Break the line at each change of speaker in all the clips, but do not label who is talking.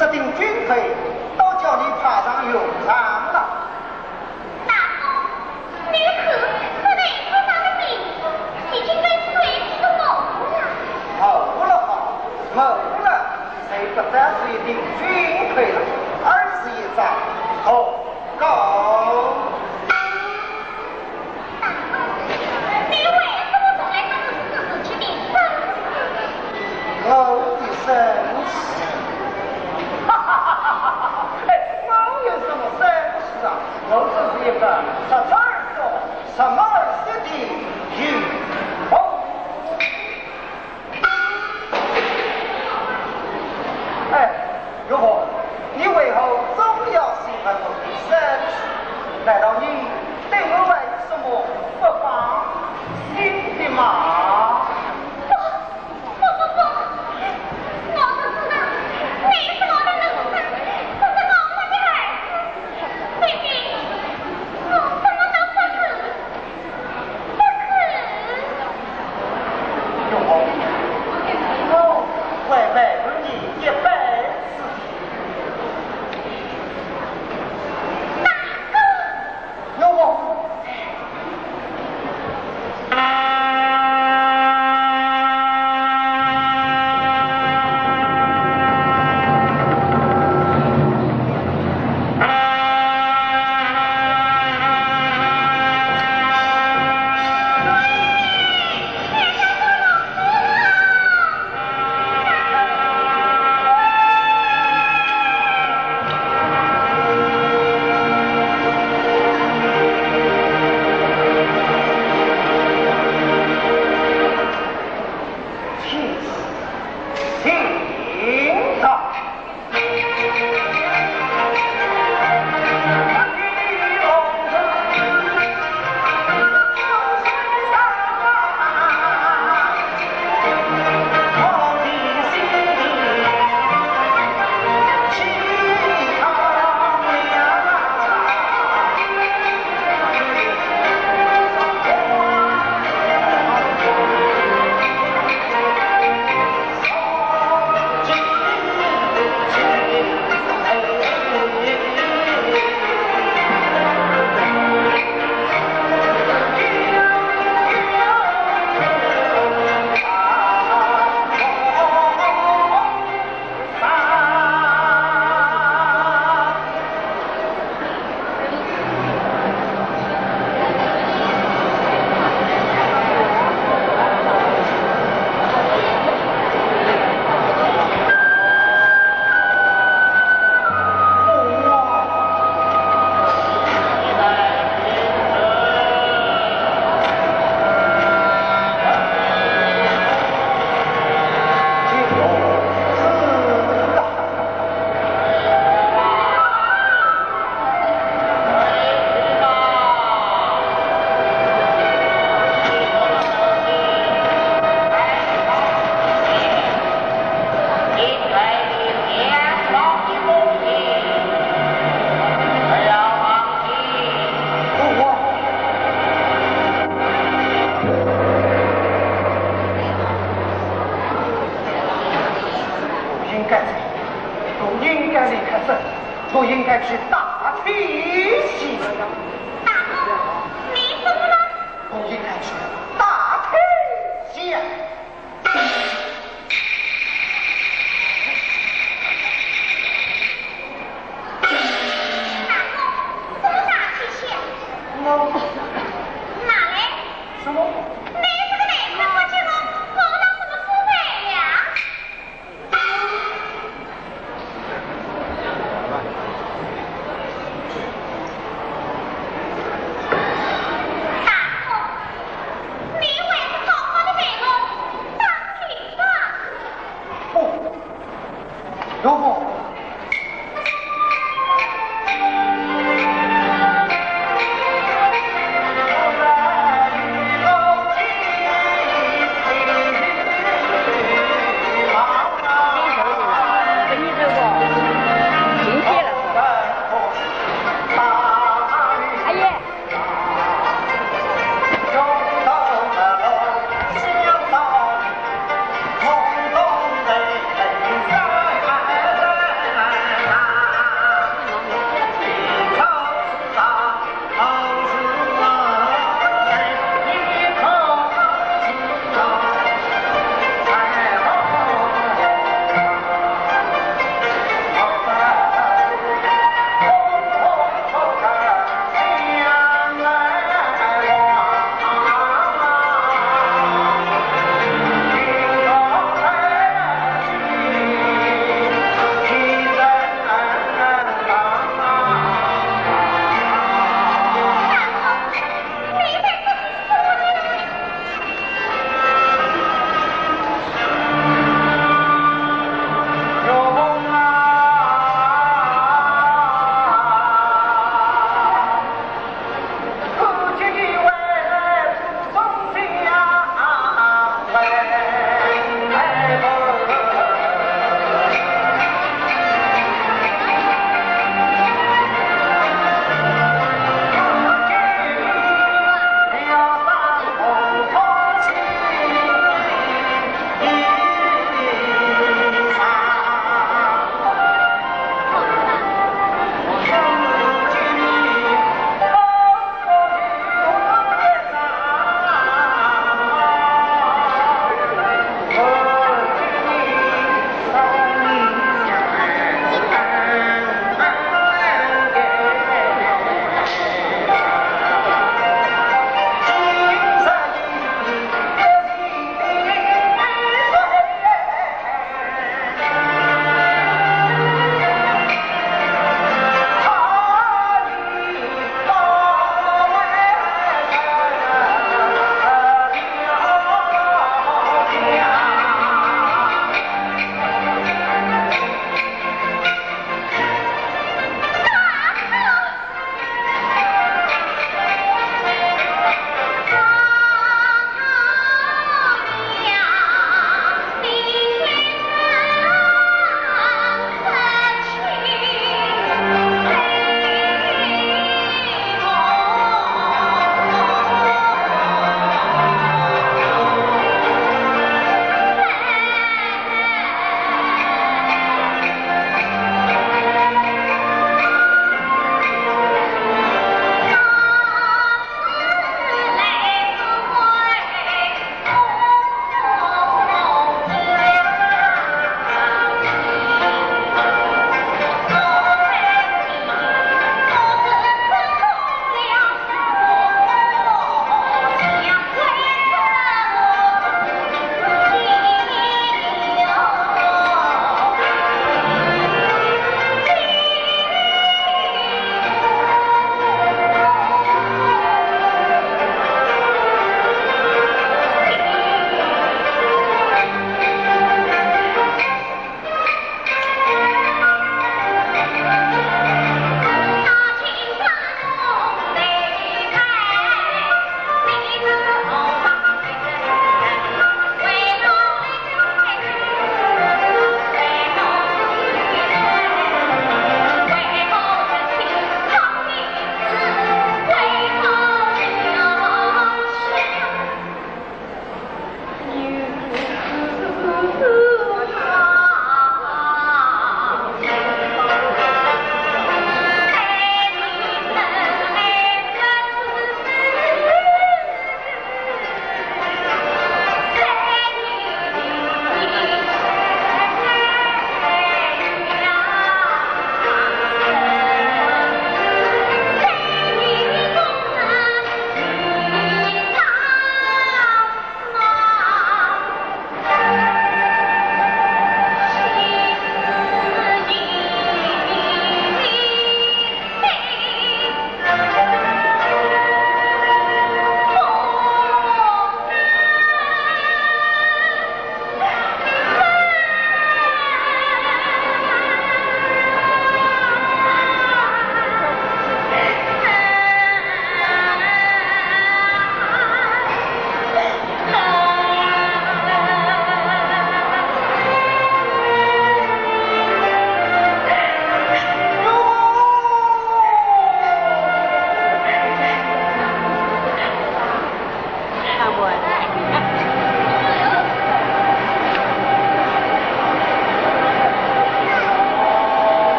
制定军费都叫你派上用场。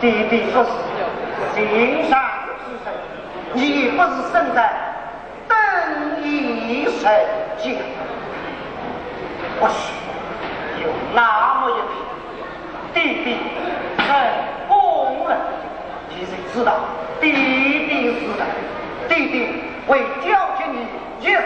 弟弟不是行善之人，你不是生在等一神家，或许有那么一天，弟弟成功了，你谁知道？弟弟死了，弟弟会教训你一手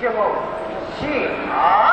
谢幕幸好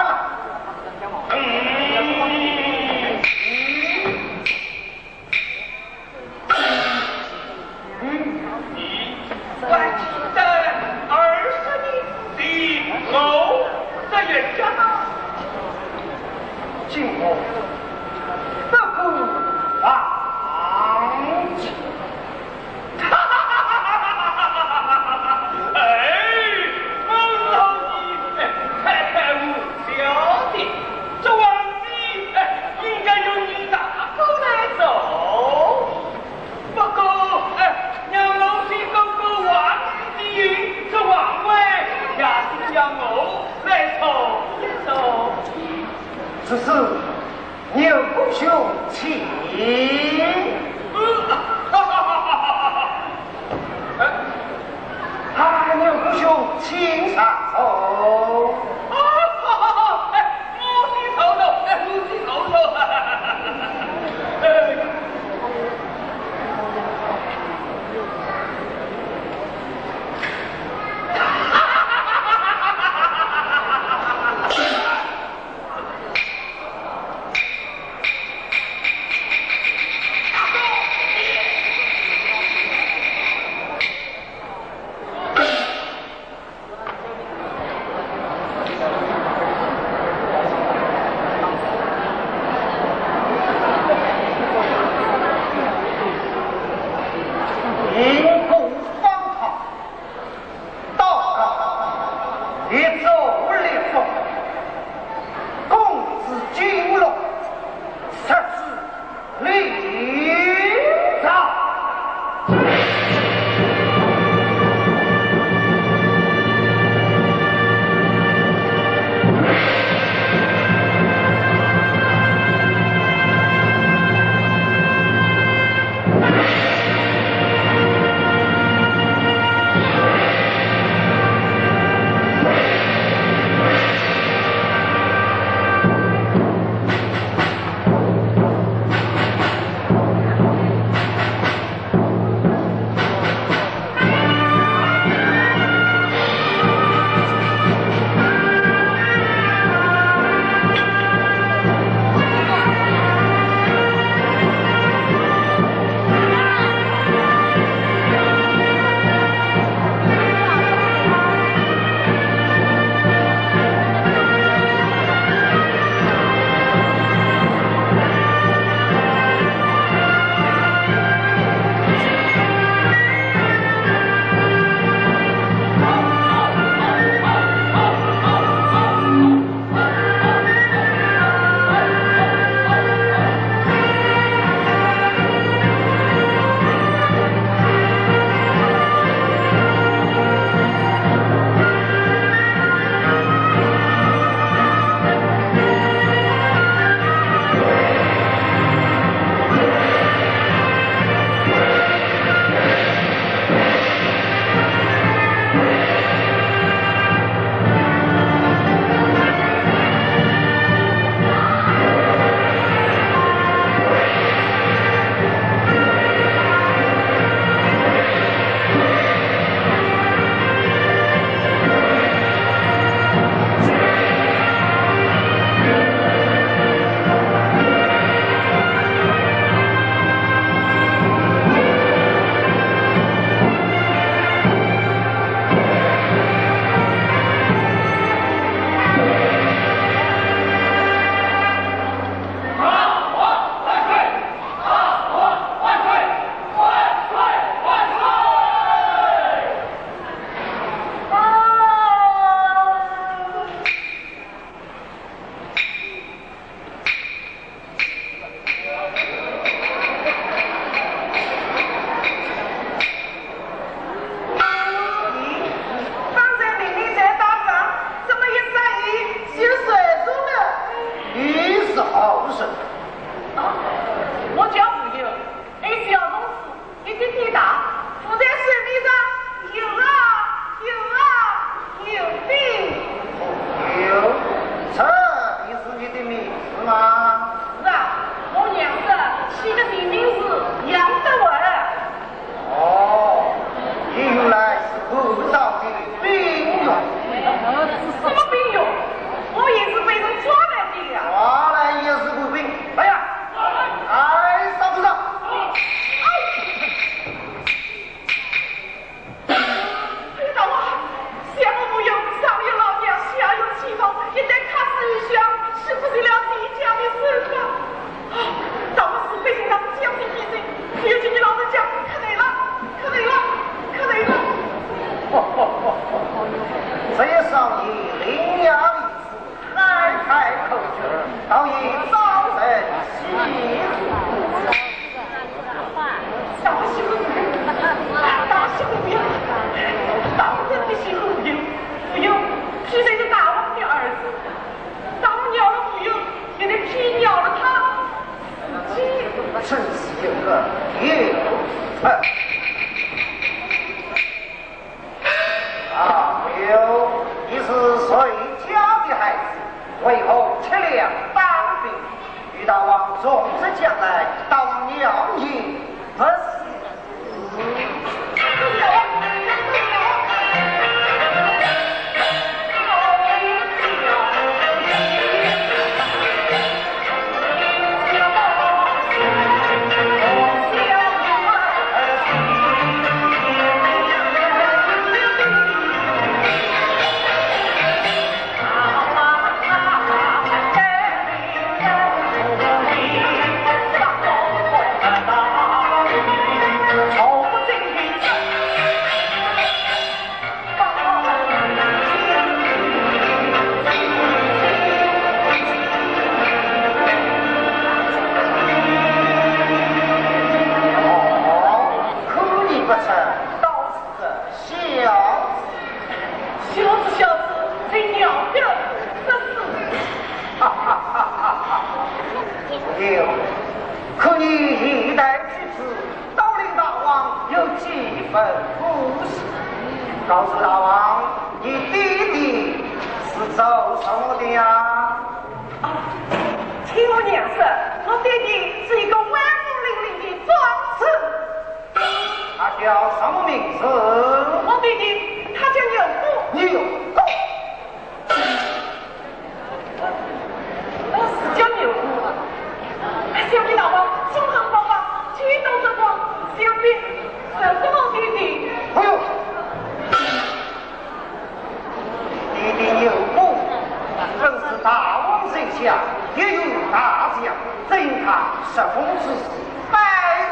在公司是摆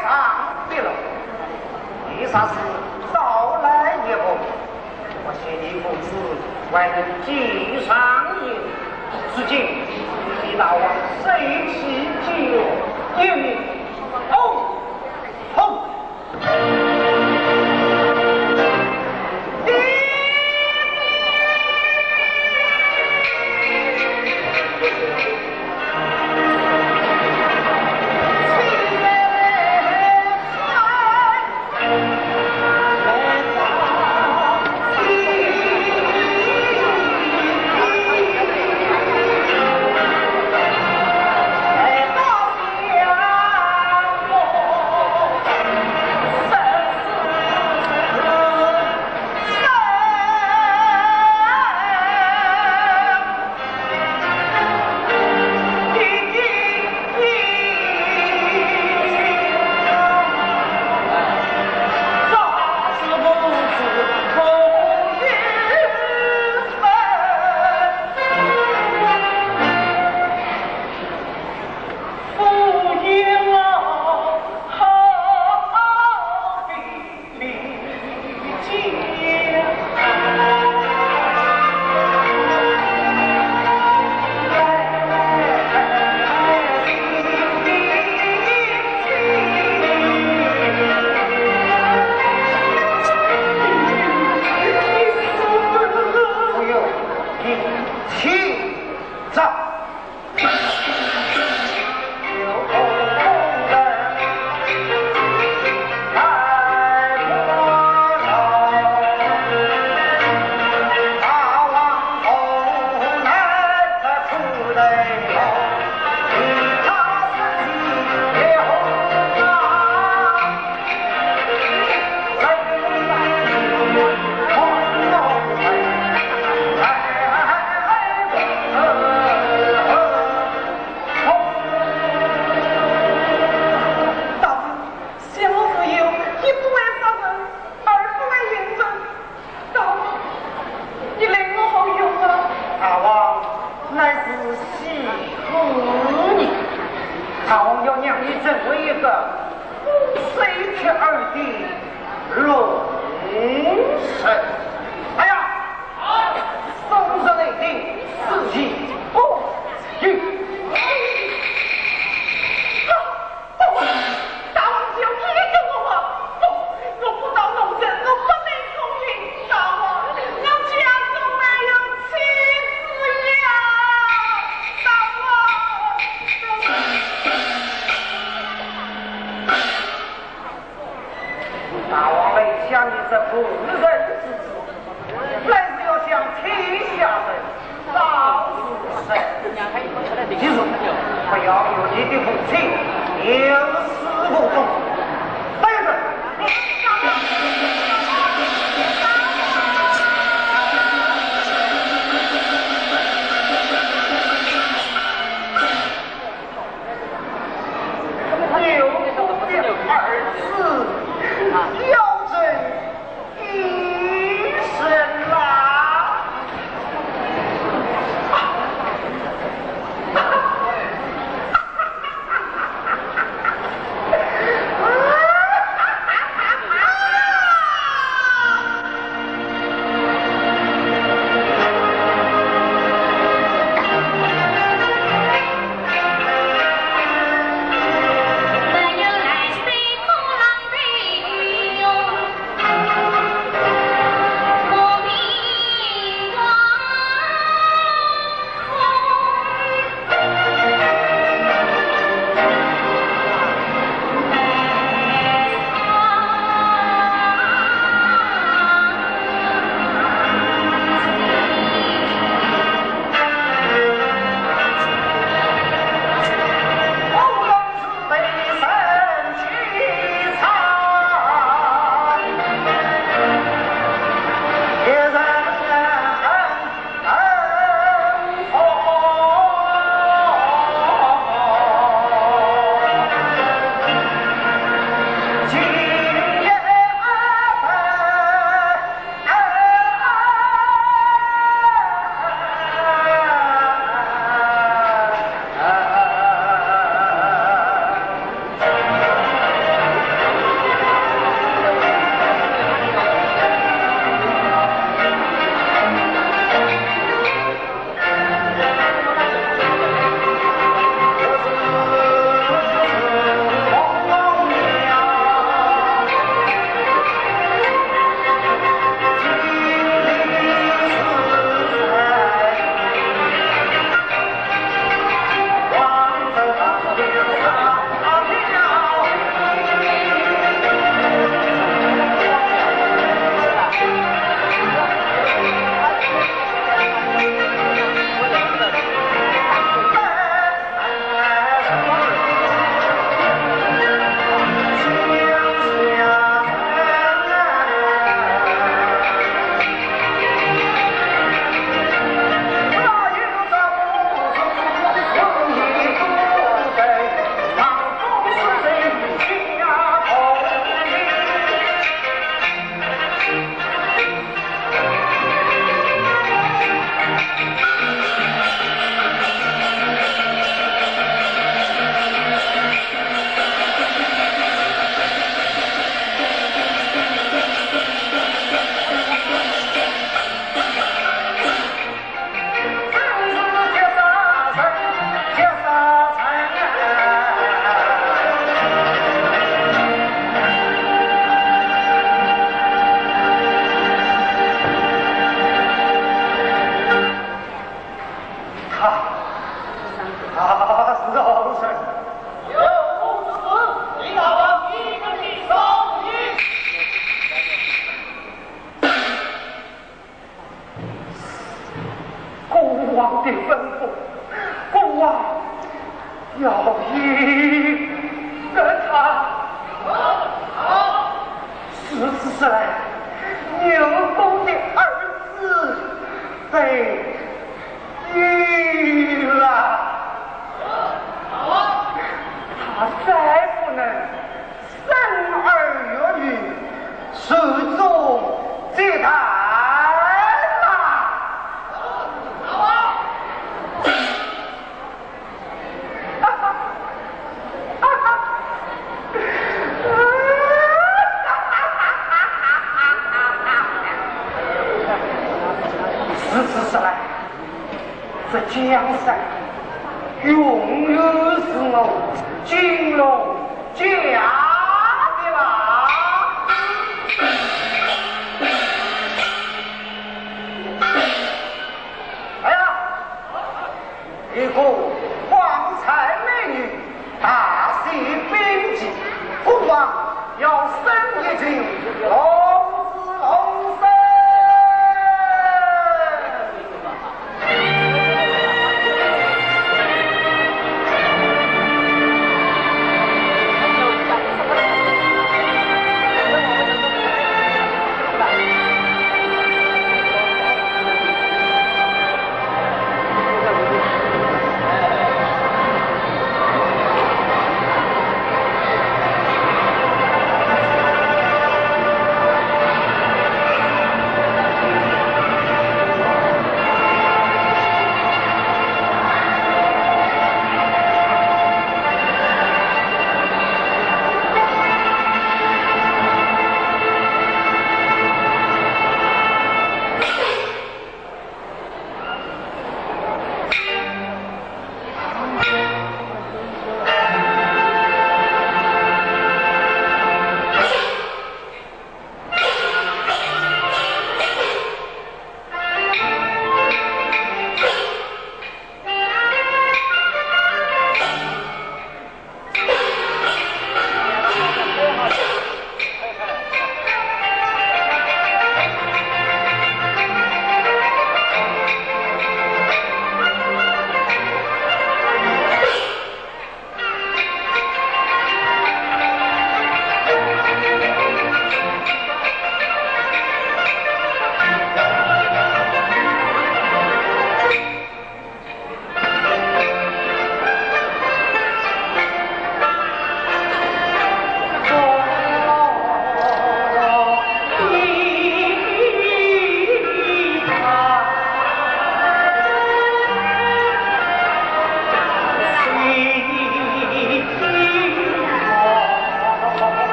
上的了。为啥子到来一后我谢林公子为你敬上一礼如今李大王谁体疲